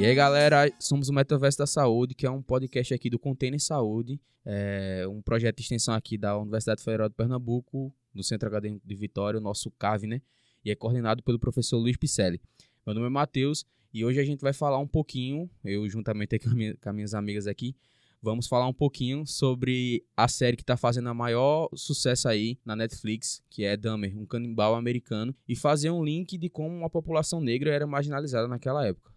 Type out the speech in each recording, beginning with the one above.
E aí, galera, somos o Metaverso da Saúde, que é um podcast aqui do Container Saúde, é um projeto de extensão aqui da Universidade Federal de Pernambuco, no Centro Acadêmico de Vitória, o nosso CAV, né? E é coordenado pelo professor Luiz Picelli. Meu nome é Matheus e hoje a gente vai falar um pouquinho, eu juntamente com, minha, com as minhas amigas aqui, vamos falar um pouquinho sobre a série que está fazendo a maior sucesso aí na Netflix, que é Dahmer, um canibal americano, e fazer um link de como a população negra era marginalizada naquela época.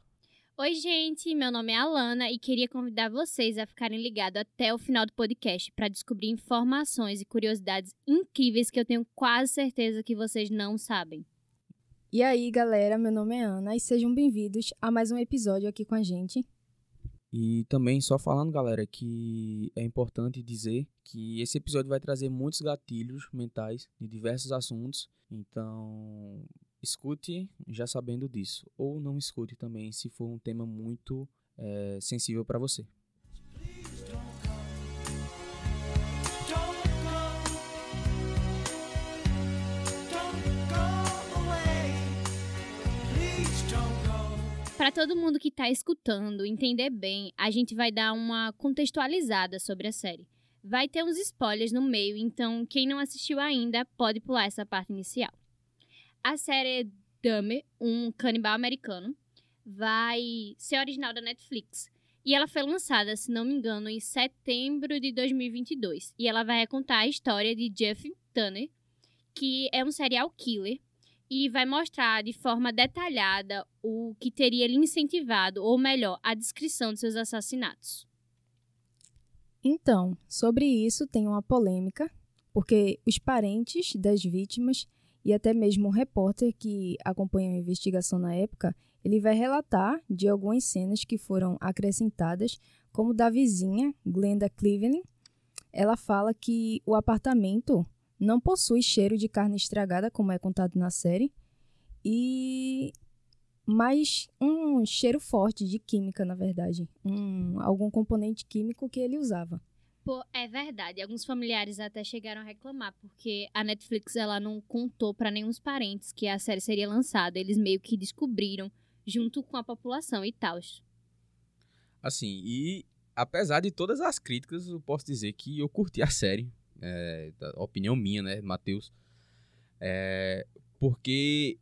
Oi, gente, meu nome é Alana e queria convidar vocês a ficarem ligados até o final do podcast para descobrir informações e curiosidades incríveis que eu tenho quase certeza que vocês não sabem. E aí, galera, meu nome é Ana e sejam bem-vindos a mais um episódio aqui com a gente. E também, só falando, galera, que é importante dizer que esse episódio vai trazer muitos gatilhos mentais de diversos assuntos. Então, escute já sabendo disso. Ou não escute também se for um tema muito é, sensível para você. Para todo mundo que está escutando entender bem, a gente vai dar uma contextualizada sobre a série. Vai ter uns spoilers no meio, então quem não assistiu ainda pode pular essa parte inicial. A série Dahmer, um canibal americano, vai ser original da Netflix. E ela foi lançada, se não me engano, em setembro de 2022. E ela vai recontar a história de Jeff Tanner, que é um serial killer e vai mostrar de forma detalhada o que teria lhe incentivado, ou melhor, a descrição de seus assassinatos. Então, sobre isso tem uma polêmica, porque os parentes das vítimas e até mesmo um repórter que acompanhou a investigação na época, ele vai relatar de algumas cenas que foram acrescentadas, como da vizinha Glenda Cleveland. Ela fala que o apartamento não possui cheiro de carne estragada, como é contado na série, e mas um cheiro forte de química, na verdade, um, algum componente químico que ele usava. Pô, é verdade. Alguns familiares até chegaram a reclamar porque a Netflix ela não contou para nenhum parentes que a série seria lançada. Eles meio que descobriram junto com a população e tal. Assim, e apesar de todas as críticas, eu posso dizer que eu curti a série é, opinião minha, né, Matheus? É, porque.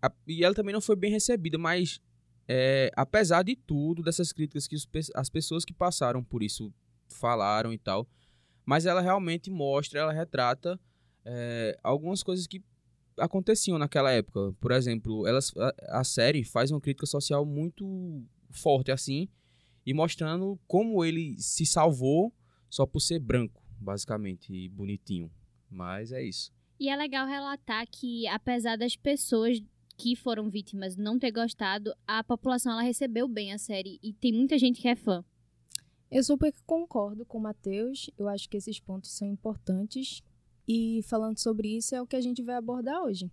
A, e ela também não foi bem recebida, mas é, apesar de tudo, dessas críticas que os, as pessoas que passaram por isso falaram e tal, mas ela realmente mostra, ela retrata é, algumas coisas que aconteciam naquela época. Por exemplo, elas, a, a série faz uma crítica social muito forte assim, e mostrando como ele se salvou só por ser branco basicamente, e bonitinho. Mas é isso. E é legal relatar que, apesar das pessoas que foram vítimas não ter gostado, a população ela recebeu bem a série e tem muita gente que é fã. Eu super concordo com o Matheus, eu acho que esses pontos são importantes e falando sobre isso é o que a gente vai abordar hoje.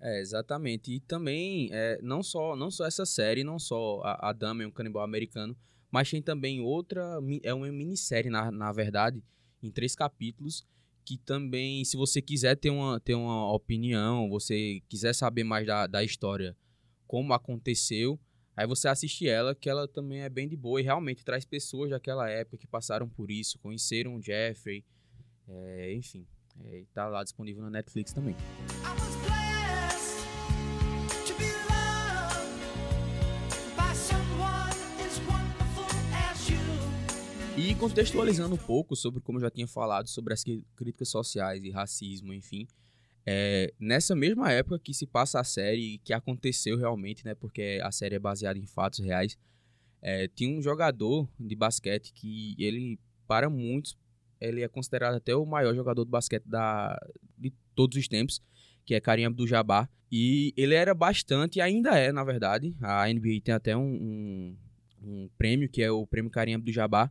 É, exatamente. E também, é, não, só, não só essa série, não só a, a Dama é um canibal americano, mas tem também outra, é uma minissérie, na, na verdade, em três capítulos, que também, se você quiser ter uma, ter uma opinião, você quiser saber mais da, da história, como aconteceu, aí você assiste ela, que ela também é bem de boa e realmente traz pessoas daquela época que passaram por isso, conheceram o Jeffrey, é, enfim, é, tá lá disponível na Netflix também. E contextualizando um pouco sobre como eu já tinha falado sobre as críticas sociais e racismo, enfim, é, nessa mesma época que se passa a série, que aconteceu realmente, né, porque a série é baseada em fatos reais, é, tinha um jogador de basquete que ele, para muitos, ele é considerado até o maior jogador de basquete da, de todos os tempos, que é Karim Abdul-Jabbar. E ele era bastante, ainda é, na verdade, a NBA tem até um, um, um prêmio, que é o Prêmio Karim Abdul-Jabbar,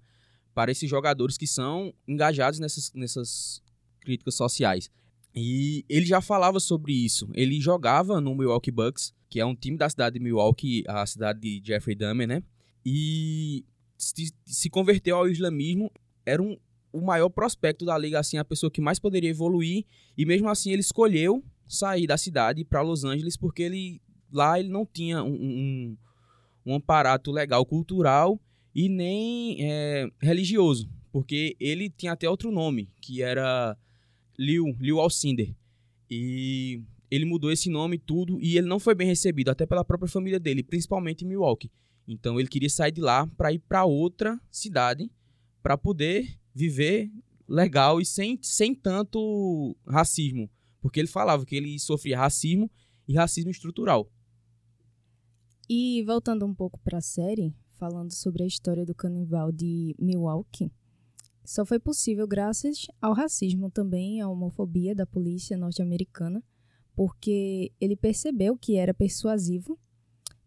para esses jogadores que são engajados nessas, nessas críticas sociais. E ele já falava sobre isso. Ele jogava no Milwaukee Bucks, que é um time da cidade de Milwaukee, a cidade de Jeffrey Dahmer, né? E se, se converteu ao islamismo, era um, o maior prospecto da liga, assim, a pessoa que mais poderia evoluir, e mesmo assim ele escolheu sair da cidade para Los Angeles porque ele lá ele não tinha um, um, um aparato legal cultural e nem é, religioso, porque ele tinha até outro nome, que era Liu, Liu Alcinder. E ele mudou esse nome tudo e ele não foi bem recebido até pela própria família dele, principalmente em Milwaukee. Então ele queria sair de lá para ir para outra cidade para poder viver legal e sem, sem tanto racismo, porque ele falava que ele sofria racismo e racismo estrutural. E voltando um pouco para a série, falando sobre a história do canibal de Milwaukee, só foi possível graças ao racismo também, à homofobia da polícia norte-americana, porque ele percebeu que era persuasivo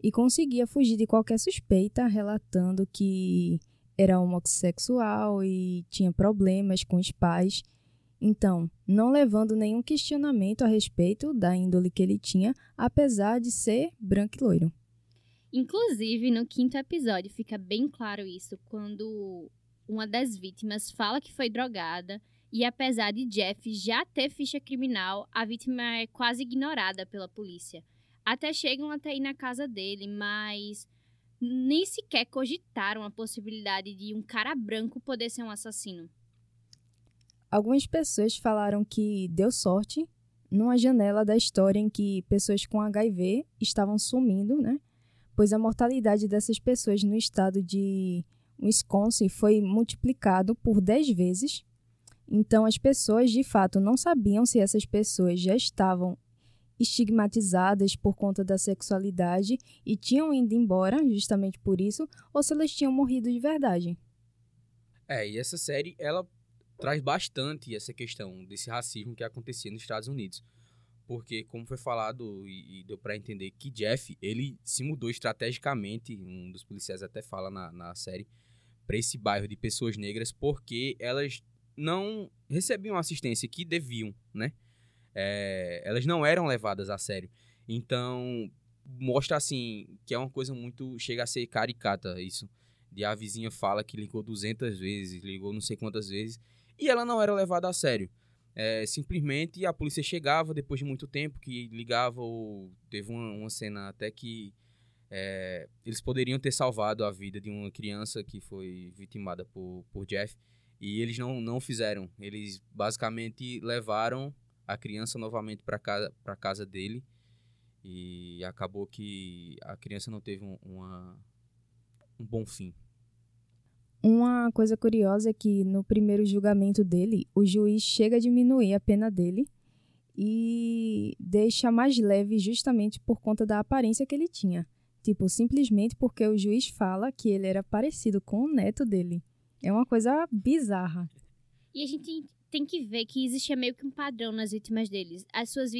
e conseguia fugir de qualquer suspeita, relatando que era homossexual e tinha problemas com os pais. Então, não levando nenhum questionamento a respeito da índole que ele tinha, apesar de ser branco e loiro. Inclusive, no quinto episódio fica bem claro isso, quando uma das vítimas fala que foi drogada e apesar de Jeff já ter ficha criminal, a vítima é quase ignorada pela polícia. Até chegam até ir na casa dele, mas nem sequer cogitaram a possibilidade de um cara branco poder ser um assassino. Algumas pessoas falaram que deu sorte numa janela da história em que pessoas com HIV estavam sumindo, né? Pois a mortalidade dessas pessoas no estado de Wisconsin foi multiplicado por 10 vezes. Então as pessoas de fato não sabiam se essas pessoas já estavam estigmatizadas por conta da sexualidade e tinham ido embora justamente por isso, ou se elas tinham morrido de verdade. É, e essa série, ela traz bastante essa questão desse racismo que acontecia nos Estados Unidos. Porque, como foi falado e, e deu para entender que Jeff, ele se mudou estrategicamente, um dos policiais até fala na, na série, para esse bairro de pessoas negras, porque elas não recebiam a assistência que deviam, né? é, elas não eram levadas a sério. Então, mostra assim que é uma coisa muito. chega a ser caricata isso. De a vizinha fala que ligou 200 vezes, ligou não sei quantas vezes, e ela não era levada a sério. É, simplesmente a polícia chegava depois de muito tempo, que ligava ou teve uma, uma cena até que é, eles poderiam ter salvado a vida de uma criança que foi vitimada por, por Jeff e eles não, não fizeram. Eles basicamente levaram a criança novamente para casa, para casa dele e acabou que a criança não teve um, uma, um bom fim. Uma coisa curiosa é que no primeiro julgamento dele, o juiz chega a diminuir a pena dele e deixa mais leve justamente por conta da aparência que ele tinha. Tipo, simplesmente porque o juiz fala que ele era parecido com o neto dele. É uma coisa bizarra. E a gente tem que ver que existia meio que um padrão nas vítimas deles. As suas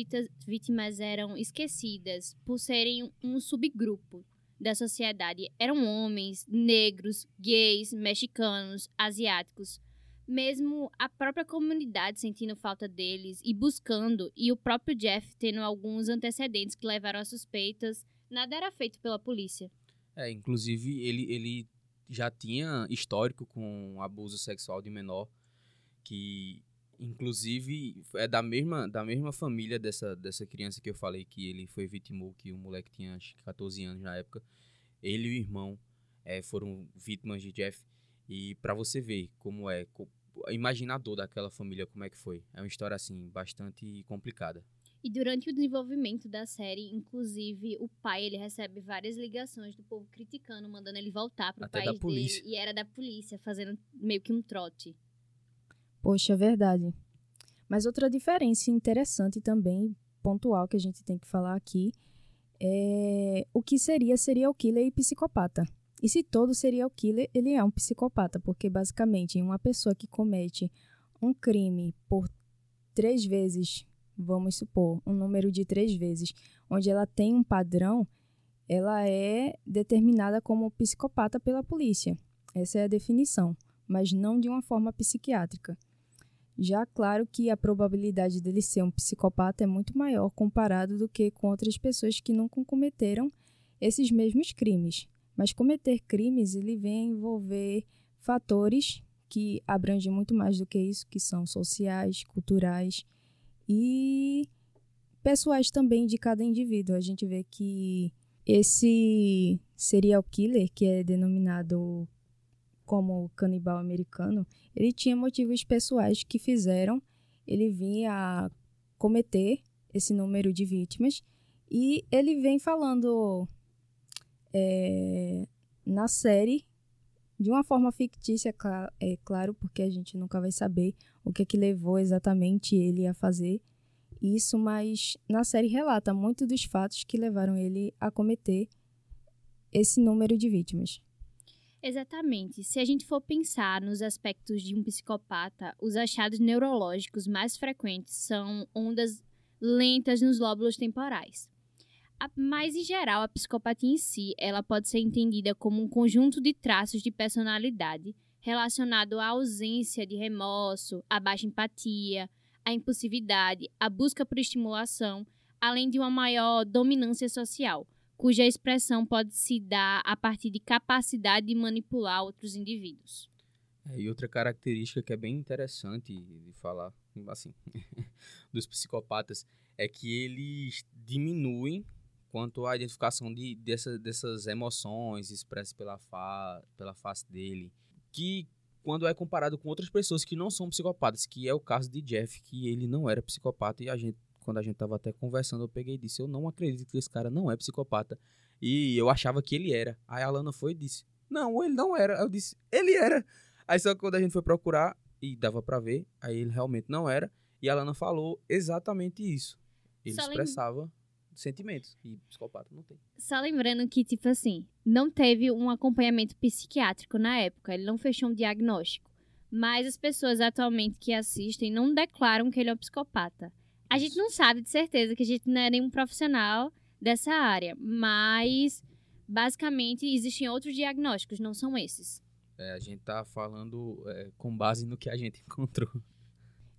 vítimas eram esquecidas por serem um subgrupo da sociedade. Eram homens, negros, gays, mexicanos, asiáticos. Mesmo a própria comunidade sentindo falta deles e buscando, e o próprio Jeff tendo alguns antecedentes que levaram a suspeitas, nada era feito pela polícia. É, inclusive ele, ele já tinha histórico com abuso sexual de menor que inclusive é da mesma da mesma família dessa dessa criança que eu falei que ele foi vitimou que o moleque tinha acho que 14 anos na época ele e o irmão é, foram vítimas de Jeff e para você ver como é imaginador daquela família como é que foi é uma história assim bastante complicada e durante o desenvolvimento da série, inclusive, o pai ele recebe várias ligações do povo criticando, mandando ele voltar pro Até país da polícia. dele. E era da polícia, fazendo meio que um trote. Poxa, é verdade. Mas outra diferença interessante também, pontual, que a gente tem que falar aqui, é o que seria serial killer e psicopata. E se todo serial killer, ele é um psicopata, porque basicamente uma pessoa que comete um crime por três vezes, vamos supor, um número de três vezes, onde ela tem um padrão, ela é determinada como psicopata pela polícia. Essa é a definição, mas não de uma forma psiquiátrica. Já claro que a probabilidade dele ser um psicopata é muito maior comparado do que com outras pessoas que nunca cometeram esses mesmos crimes. Mas cometer crimes, ele vem envolver fatores que abrangem muito mais do que isso, que são sociais, culturais e pessoais também de cada indivíduo. A gente vê que esse serial killer, que é denominado como canibal americano, ele tinha motivos pessoais que fizeram ele vir a cometer esse número de vítimas e ele vem falando é, na série de uma forma fictícia, é claro, porque a gente nunca vai saber o que, é que levou exatamente ele a fazer isso, mas na série relata muito dos fatos que levaram ele a cometer esse número de vítimas. Exatamente. Se a gente for pensar nos aspectos de um psicopata, os achados neurológicos mais frequentes são ondas lentas nos lóbulos temporais. Mas, em geral, a psicopatia em si ela pode ser entendida como um conjunto de traços de personalidade relacionado à ausência de remorso, à baixa empatia, à impulsividade, à busca por estimulação, além de uma maior dominância social, cuja expressão pode se dar a partir de capacidade de manipular outros indivíduos. É, e outra característica que é bem interessante de falar, assim, dos psicopatas é que eles diminuem quanto à identificação de, dessa, dessas emoções expressas pela, fa, pela face dele, que quando é comparado com outras pessoas que não são psicopatas, que é o caso de Jeff, que ele não era psicopata e a gente, quando a gente tava até conversando, eu peguei e disse, eu não acredito que esse cara não é psicopata. E eu achava que ele era. Aí a Alana foi e disse, não, ele não era. Eu disse, ele era. Aí só que quando a gente foi procurar, e dava para ver, aí ele realmente não era. E a Alana falou exatamente isso. Ele Só expressava sentimentos. E psicopata não tem. Só lembrando que, tipo assim, não teve um acompanhamento psiquiátrico na época. Ele não fechou um diagnóstico. Mas as pessoas atualmente que assistem não declaram que ele é um psicopata. A gente não sabe de certeza que a gente não é nenhum profissional dessa área. Mas, basicamente, existem outros diagnósticos, não são esses. É, a gente tá falando é, com base no que a gente encontrou.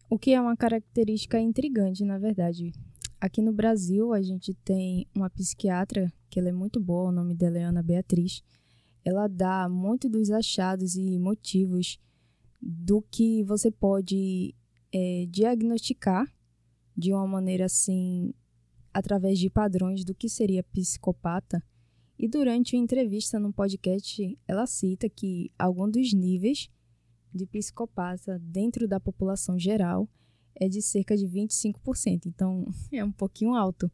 O que é uma característica intrigante, na verdade. Aqui no Brasil, a gente tem uma psiquiatra, que ela é muito boa, o nome dela é Ana Beatriz. Ela dá muito dos achados e motivos do que você pode é, diagnosticar de uma maneira assim, através de padrões do que seria psicopata. E durante uma entrevista no podcast, ela cita que algum dos níveis de psicopata dentro da população geral é de cerca de 25%. Então, é um pouquinho alto.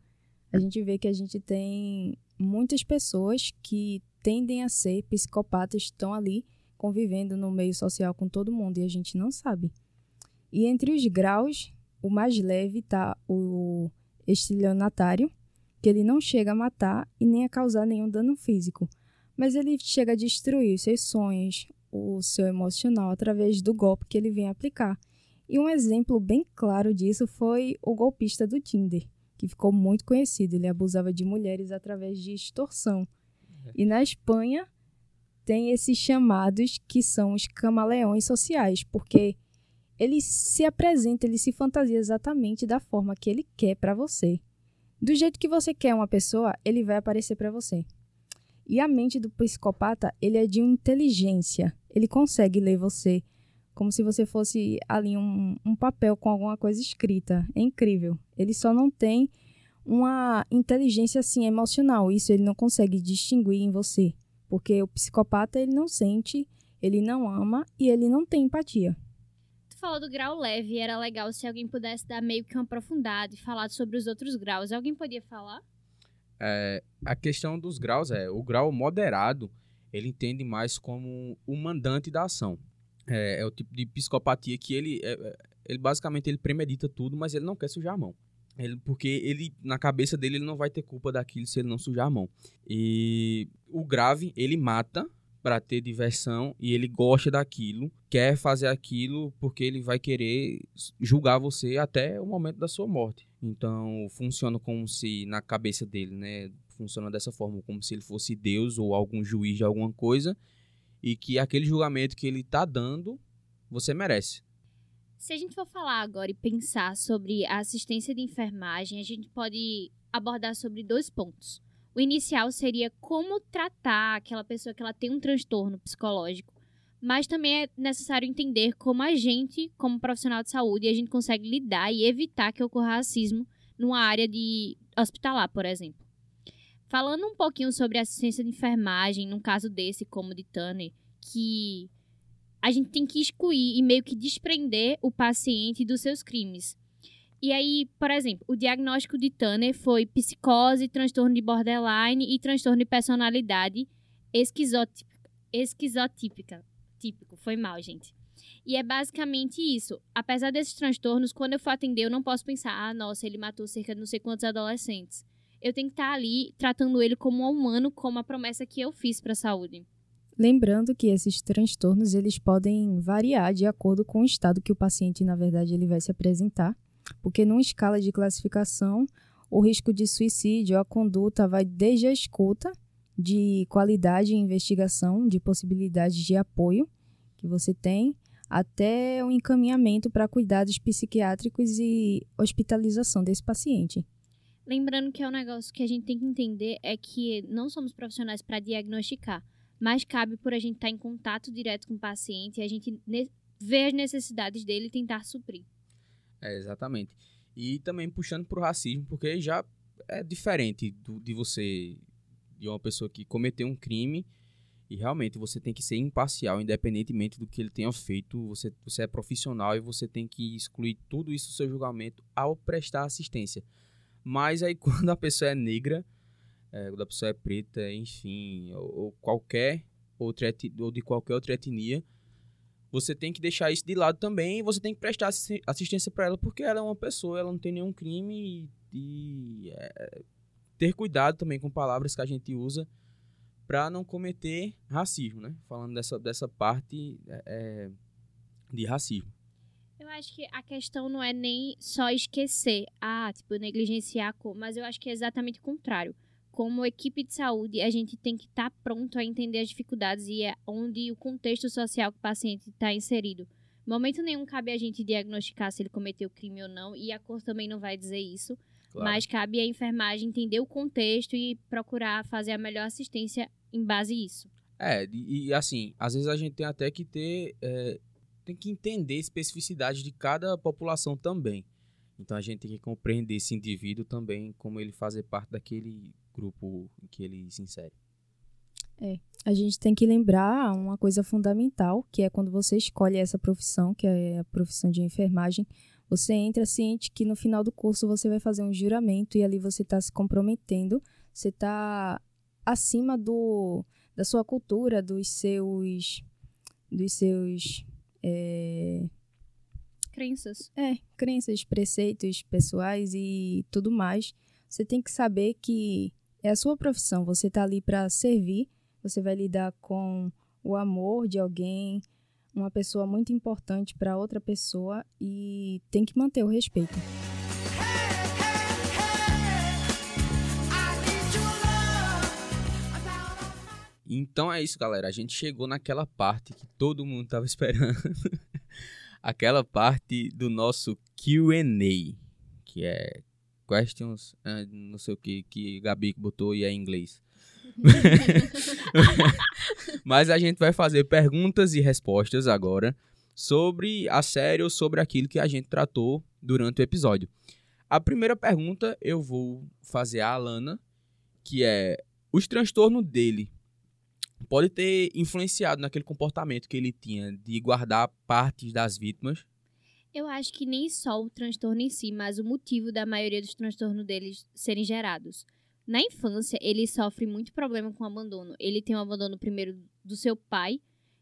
A gente vê que a gente tem muitas pessoas que tendem a ser psicopatas, estão ali convivendo no meio social com todo mundo e a gente não sabe. E entre os graus, o mais leve está o estelionatário, que ele não chega a matar e nem a causar nenhum dano físico, mas ele chega a destruir seus sonhos, o seu emocional através do golpe que ele vem aplicar. E um exemplo bem claro disso foi o golpista do Tinder, que ficou muito conhecido. Ele abusava de mulheres através de extorsão. É. E na Espanha tem esses chamados que são os camaleões sociais, porque ele se apresenta, ele se fantasia exatamente da forma que ele quer para você. Do jeito que você quer uma pessoa, ele vai aparecer para você. E a mente do psicopata, ele é de inteligência. Ele consegue ler você como se você fosse ali um, um papel com alguma coisa escrita. É incrível. Ele só não tem uma inteligência assim emocional. Isso ele não consegue distinguir em você, porque o psicopata ele não sente, ele não ama e ele não tem empatia. Falou do grau leve, era legal se alguém pudesse dar meio que uma aprofundada e falar sobre os outros graus. Alguém podia falar? É, a questão dos graus é o grau moderado. Ele entende mais como o mandante da ação. É, é, o tipo de psicopatia que ele, é, é, ele basicamente ele premedita tudo, mas ele não quer sujar a mão. Ele, porque ele, na cabeça dele, ele não vai ter culpa daquilo se ele não sujar a mão. E o grave, ele mata para ter diversão e ele gosta daquilo, quer fazer aquilo porque ele vai querer julgar você até o momento da sua morte. Então, funciona como se na cabeça dele, né, funciona dessa forma, como se ele fosse Deus ou algum juiz de alguma coisa e que aquele julgamento que ele está dando, você merece. Se a gente for falar agora e pensar sobre a assistência de enfermagem, a gente pode abordar sobre dois pontos. O inicial seria como tratar aquela pessoa que ela tem um transtorno psicológico. Mas também é necessário entender como a gente, como profissional de saúde, a gente consegue lidar e evitar que ocorra racismo numa área de hospitalar, por exemplo. Falando um pouquinho sobre assistência de enfermagem, num caso desse, como de Tanner, que a gente tem que excluir e meio que desprender o paciente dos seus crimes. E aí, por exemplo, o diagnóstico de Tanner foi psicose, transtorno de borderline e transtorno de personalidade esquizotípica. esquizotípica. Típico, foi mal, gente. E é basicamente isso. Apesar desses transtornos, quando eu for atender, eu não posso pensar, ah, nossa, ele matou cerca de não sei quantos adolescentes. Eu tenho que estar ali tratando ele como um humano, como a promessa que eu fiz para a saúde. Lembrando que esses transtornos eles podem variar de acordo com o estado que o paciente, na verdade, ele vai se apresentar, porque numa escala de classificação, o risco de suicídio, a conduta vai desde a escuta, de qualidade e investigação, de possibilidades de apoio que você tem, até o encaminhamento para cuidados psiquiátricos e hospitalização desse paciente. Lembrando que é um negócio que a gente tem que entender é que não somos profissionais para diagnosticar mas cabe por a gente estar tá em contato direto com o paciente e a gente ver as necessidades dele e tentar suprir. É, exatamente. E também puxando para o racismo, porque já é diferente do, de você, de uma pessoa que cometeu um crime e realmente você tem que ser imparcial, independentemente do que ele tenha feito. Você, você é profissional e você tem que excluir tudo isso do seu julgamento ao prestar assistência. Mas aí quando a pessoa é negra, é, quando a pessoa é preta, enfim, ou, ou qualquer outra ou de qualquer outra etnia, você tem que deixar isso de lado também e você tem que prestar assistência para ela porque ela é uma pessoa, ela não tem nenhum crime e, e é, ter cuidado também com palavras que a gente usa para não cometer racismo, né? Falando dessa, dessa parte é, é, de racismo. Eu acho que a questão não é nem só esquecer, ah, tipo, negligenciar, mas eu acho que é exatamente o contrário como equipe de saúde, a gente tem que estar tá pronto a entender as dificuldades e é onde o contexto social que o paciente está inserido. Momento nenhum cabe a gente diagnosticar se ele cometeu crime ou não, e a cor também não vai dizer isso. Claro. Mas cabe à enfermagem entender o contexto e procurar fazer a melhor assistência em base a isso. É, e, e assim, às vezes a gente tem até que ter. É, tem que entender a especificidade de cada população também. Então a gente tem que compreender esse indivíduo também, como ele fazer parte daquele grupo em que ele se insere. É, a gente tem que lembrar uma coisa fundamental, que é quando você escolhe essa profissão, que é a profissão de enfermagem, você entra ciente que no final do curso você vai fazer um juramento e ali você está se comprometendo, você está acima do, da sua cultura, dos seus, dos seus é... crenças, é, crenças, preceitos pessoais e tudo mais. Você tem que saber que é a sua profissão, você está ali para servir, você vai lidar com o amor de alguém, uma pessoa muito importante para outra pessoa e tem que manter o respeito. Então é isso, galera. A gente chegou naquela parte que todo mundo estava esperando. Aquela parte do nosso QA, que é questions, uh, não sei o que, que Gabi botou e é em inglês. Mas a gente vai fazer perguntas e respostas agora sobre a série ou sobre aquilo que a gente tratou durante o episódio. A primeira pergunta eu vou fazer a Alana, que é: os transtornos dele pode ter influenciado naquele comportamento que ele tinha de guardar partes das vítimas eu acho que nem só o transtorno em si, mas o motivo da maioria dos transtornos deles serem gerados. Na infância, ele sofre muito problema com o abandono. Ele tem um abandono primeiro do seu pai,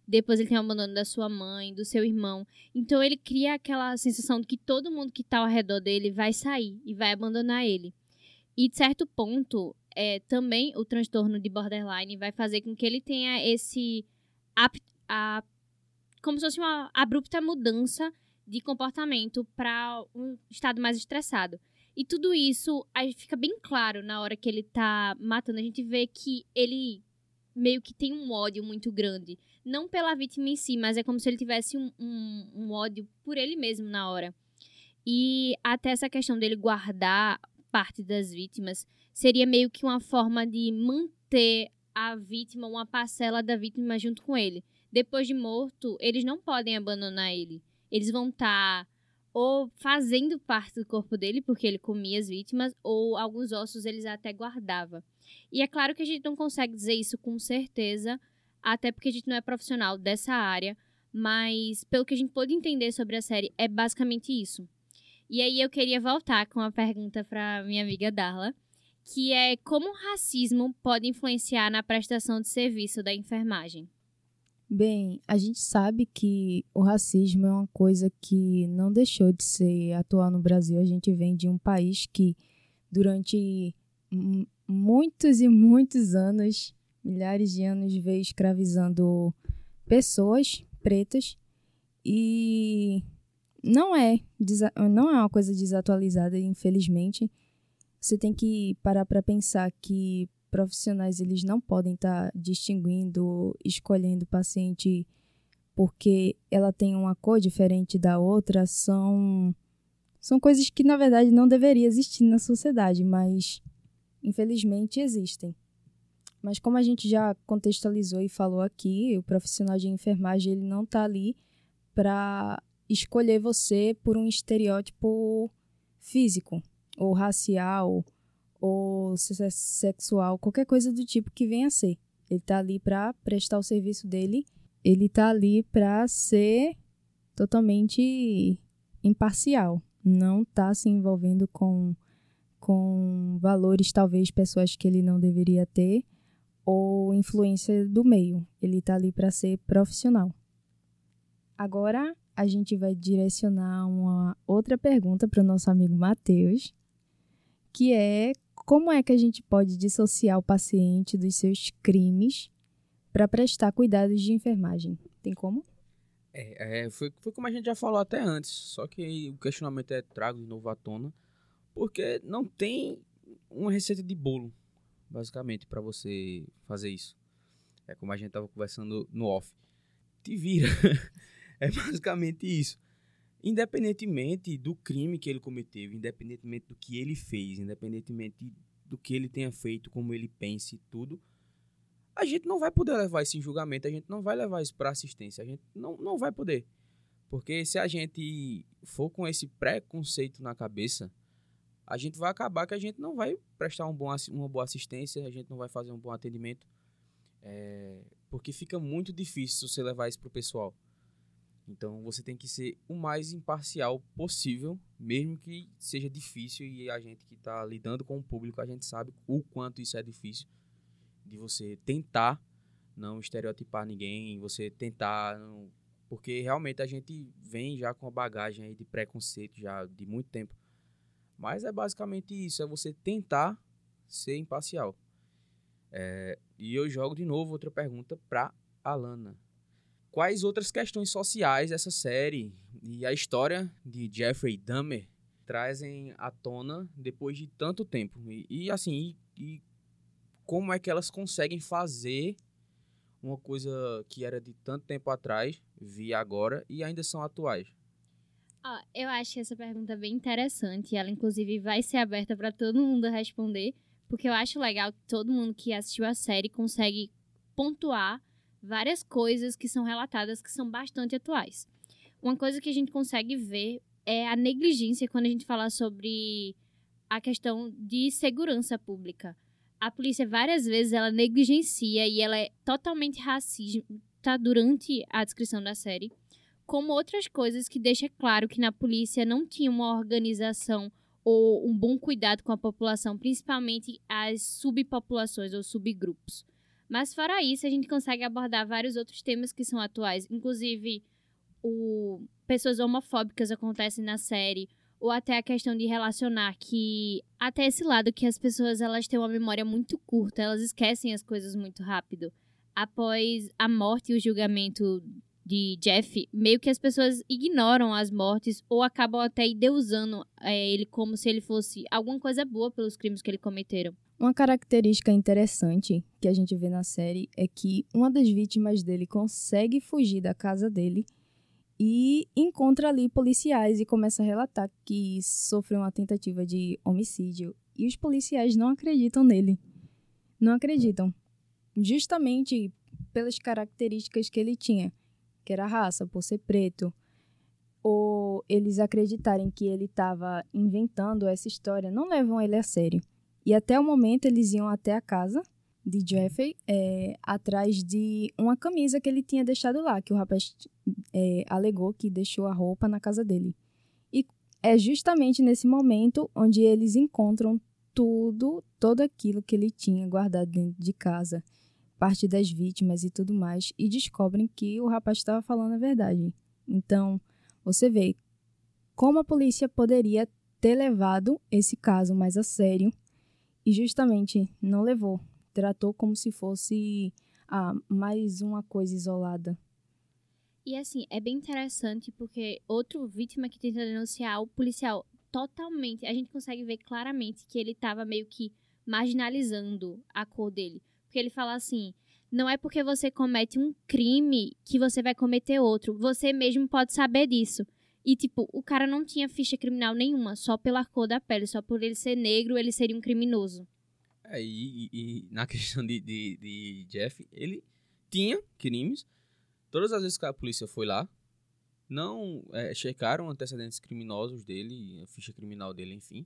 depois ele tem um abandono da sua mãe, do seu irmão. Então ele cria aquela sensação de que todo mundo que está ao redor dele vai sair e vai abandonar ele. E de certo ponto, é, também o transtorno de borderline vai fazer com que ele tenha esse a, como se fosse uma abrupta mudança de comportamento para um estado mais estressado. E tudo isso aí fica bem claro na hora que ele tá matando. A gente vê que ele meio que tem um ódio muito grande. Não pela vítima em si, mas é como se ele tivesse um, um, um ódio por ele mesmo na hora. E até essa questão dele guardar parte das vítimas seria meio que uma forma de manter a vítima, uma parcela da vítima junto com ele. Depois de morto, eles não podem abandonar ele. Eles vão estar tá ou fazendo parte do corpo dele, porque ele comia as vítimas, ou alguns ossos eles até guardava. E é claro que a gente não consegue dizer isso com certeza, até porque a gente não é profissional dessa área, mas pelo que a gente pôde entender sobre a série, é basicamente isso. E aí eu queria voltar com uma pergunta para minha amiga Darla, que é como o racismo pode influenciar na prestação de serviço da enfermagem? Bem, a gente sabe que o racismo é uma coisa que não deixou de ser atual no Brasil. A gente vem de um país que, durante muitos e muitos anos, milhares de anos, veio escravizando pessoas pretas e não é, não é uma coisa desatualizada, infelizmente. Você tem que parar para pensar que profissionais eles não podem estar tá distinguindo, escolhendo paciente porque ela tem uma cor diferente da outra, são são coisas que na verdade não deveriam existir na sociedade, mas infelizmente existem. Mas como a gente já contextualizou e falou aqui, o profissional de enfermagem ele não está ali para escolher você por um estereótipo físico ou racial ou sexual, qualquer coisa do tipo que venha a ser. Ele está ali para prestar o serviço dele, ele está ali para ser totalmente imparcial, não está se envolvendo com, com valores, talvez, pessoas que ele não deveria ter, ou influência do meio. Ele está ali para ser profissional. Agora a gente vai direcionar uma outra pergunta para o nosso amigo Matheus, que é como é que a gente pode dissociar o paciente dos seus crimes para prestar cuidados de enfermagem? Tem como? É, é, foi, foi como a gente já falou até antes, só que o questionamento é trago de novo à tona, porque não tem uma receita de bolo, basicamente, para você fazer isso. É como a gente estava conversando no off. Te vira. é basicamente isso independentemente do crime que ele cometeu, independentemente do que ele fez, independentemente do que ele tenha feito, como ele pense tudo, a gente não vai poder levar isso em julgamento, a gente não vai levar isso para assistência, a gente não, não vai poder. Porque se a gente for com esse preconceito na cabeça, a gente vai acabar que a gente não vai prestar um bom, uma boa assistência, a gente não vai fazer um bom atendimento, é, porque fica muito difícil você levar isso para o pessoal. Então você tem que ser o mais imparcial possível, mesmo que seja difícil e a gente que está lidando com o público, a gente sabe o quanto isso é difícil de você tentar não estereotipar ninguém, você tentar não... porque realmente a gente vem já com a bagagem aí de preconceito já de muito tempo. Mas é basicamente isso, é você tentar ser imparcial. É... e eu jogo de novo outra pergunta para Alana quais outras questões sociais essa série e a história de Jeffrey Dahmer trazem à tona depois de tanto tempo. E, e assim, e, e como é que elas conseguem fazer uma coisa que era de tanto tempo atrás, via agora, e ainda são atuais? Ah, eu acho essa pergunta bem interessante. Ela, inclusive, vai ser aberta para todo mundo responder, porque eu acho legal que todo mundo que assistiu a série consegue pontuar várias coisas que são relatadas que são bastante atuais. Uma coisa que a gente consegue ver é a negligência quando a gente fala sobre a questão de segurança pública. A polícia várias vezes ela negligencia e ela é totalmente racista durante a descrição da série, como outras coisas que deixa claro que na polícia não tinha uma organização ou um bom cuidado com a população, principalmente as subpopulações ou subgrupos. Mas fora isso, a gente consegue abordar vários outros temas que são atuais, inclusive o pessoas homofóbicas acontecem na série, ou até a questão de relacionar que até esse lado que as pessoas elas têm uma memória muito curta, elas esquecem as coisas muito rápido. Após a morte e o julgamento de Jeff, meio que as pessoas ignoram as mortes ou acabam até ideusando é, ele como se ele fosse alguma coisa boa pelos crimes que ele cometeram. Uma característica interessante que a gente vê na série é que uma das vítimas dele consegue fugir da casa dele e encontra ali policiais e começa a relatar que sofreu uma tentativa de homicídio. E os policiais não acreditam nele. Não acreditam. Justamente pelas características que ele tinha, que era raça, por ser preto, ou eles acreditarem que ele estava inventando essa história, não levam ele a sério. E até o momento eles iam até a casa de Jeffrey é, atrás de uma camisa que ele tinha deixado lá, que o rapaz é, alegou que deixou a roupa na casa dele. E é justamente nesse momento onde eles encontram tudo, todo aquilo que ele tinha guardado dentro de casa, parte das vítimas e tudo mais, e descobrem que o rapaz estava falando a verdade. Então, você vê como a polícia poderia ter levado esse caso mais a sério e justamente não levou. Tratou como se fosse ah, mais uma coisa isolada. E assim, é bem interessante porque outro vítima que tenta denunciar o policial totalmente, a gente consegue ver claramente que ele estava meio que marginalizando a cor dele. Porque ele fala assim: não é porque você comete um crime que você vai cometer outro. Você mesmo pode saber disso. E, tipo, o cara não tinha ficha criminal nenhuma, só pela cor da pele, só por ele ser negro, ele seria um criminoso. É, e, e na questão de, de, de, Jeff, ele tinha crimes. Todas as vezes que a polícia foi lá, não é, checaram antecedentes criminosos dele, a ficha criminal dele, enfim.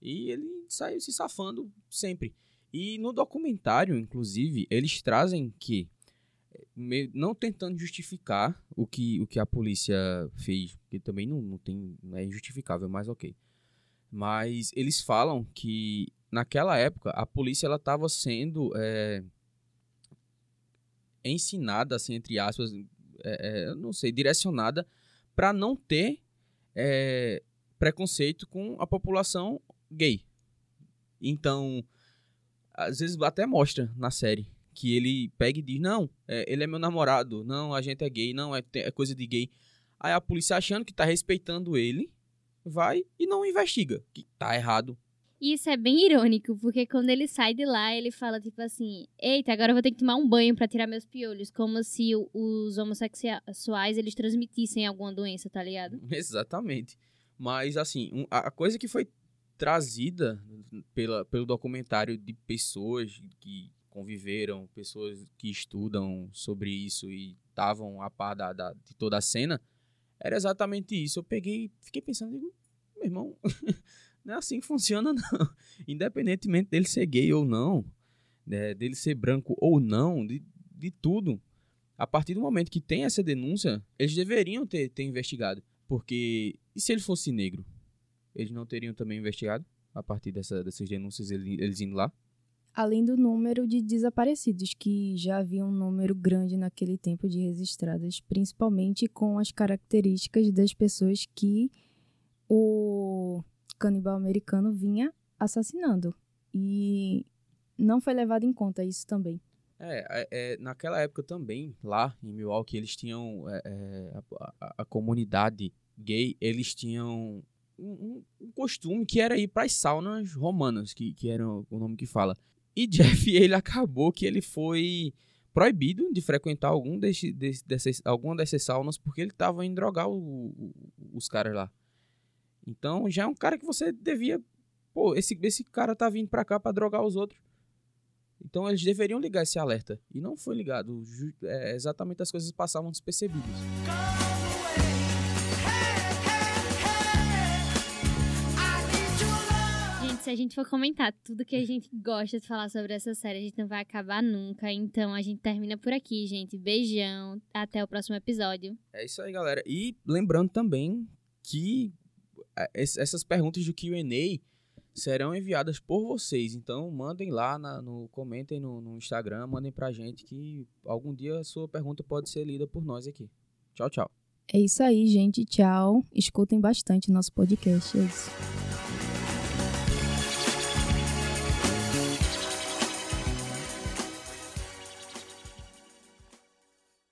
E ele saiu se safando sempre. E no documentário, inclusive, eles trazem que, não tentando justificar o que, o que a polícia fez, que também não, não, tem, não é injustificável, mas ok. Mas eles falam que naquela época a polícia ela estava sendo é, ensinada, assim, entre aspas, é, é, não sei, direcionada para não ter é, preconceito com a população gay. Então, às vezes até mostra na série que ele pega e diz: Não, é, ele é meu namorado, não, a gente é gay, não, é, é coisa de gay. Aí a polícia, achando que tá respeitando ele, vai e não investiga, que tá errado. Isso é bem irônico, porque quando ele sai de lá, ele fala tipo assim: Eita, agora eu vou ter que tomar um banho para tirar meus piolhos. Como se os homossexuais eles transmitissem alguma doença, tá ligado? Exatamente. Mas assim, a coisa que foi trazida pela, pelo documentário de pessoas que conviveram, pessoas que estudam sobre isso e estavam a par da, da, de toda a cena, era exatamente isso. Eu peguei, fiquei pensando, digo, meu irmão, não é assim que funciona, não. Independentemente dele ser gay ou não, né, dele ser branco ou não, de, de tudo. A partir do momento que tem essa denúncia, eles deveriam ter, ter investigado. Porque, e se ele fosse negro? eles não teriam também investigado a partir dessa, dessas denúncias, eles indo lá? Além do número de desaparecidos, que já havia um número grande naquele tempo de registradas, principalmente com as características das pessoas que o canibal americano vinha assassinando. E não foi levado em conta isso também. É, é, é naquela época também, lá em Milwaukee, eles tinham é, é a, a, a, comunidade gay, eles tinham um, um costume que era ir para as saunas romanas, que, que era o nome que fala. E Jeff, ele acabou que ele foi proibido de frequentar algum desse, desse, dessas, alguma dessas saunas porque ele estava indo drogar o, o, os caras lá. Então já é um cara que você devia. Pô, esse, esse cara tá vindo pra cá pra drogar os outros. Então eles deveriam ligar esse alerta. E não foi ligado. É, exatamente as coisas passavam despercebidas. Se a gente for comentar tudo que a gente gosta de falar sobre essa série, a gente não vai acabar nunca. Então a gente termina por aqui, gente. Beijão. Até o próximo episódio. É isso aí, galera. E lembrando também que é, essas perguntas do QA serão enviadas por vocês. Então mandem lá, na, no, comentem no, no Instagram, mandem pra gente que algum dia a sua pergunta pode ser lida por nós aqui. Tchau, tchau. É isso aí, gente. Tchau. Escutem bastante nosso podcast. É isso.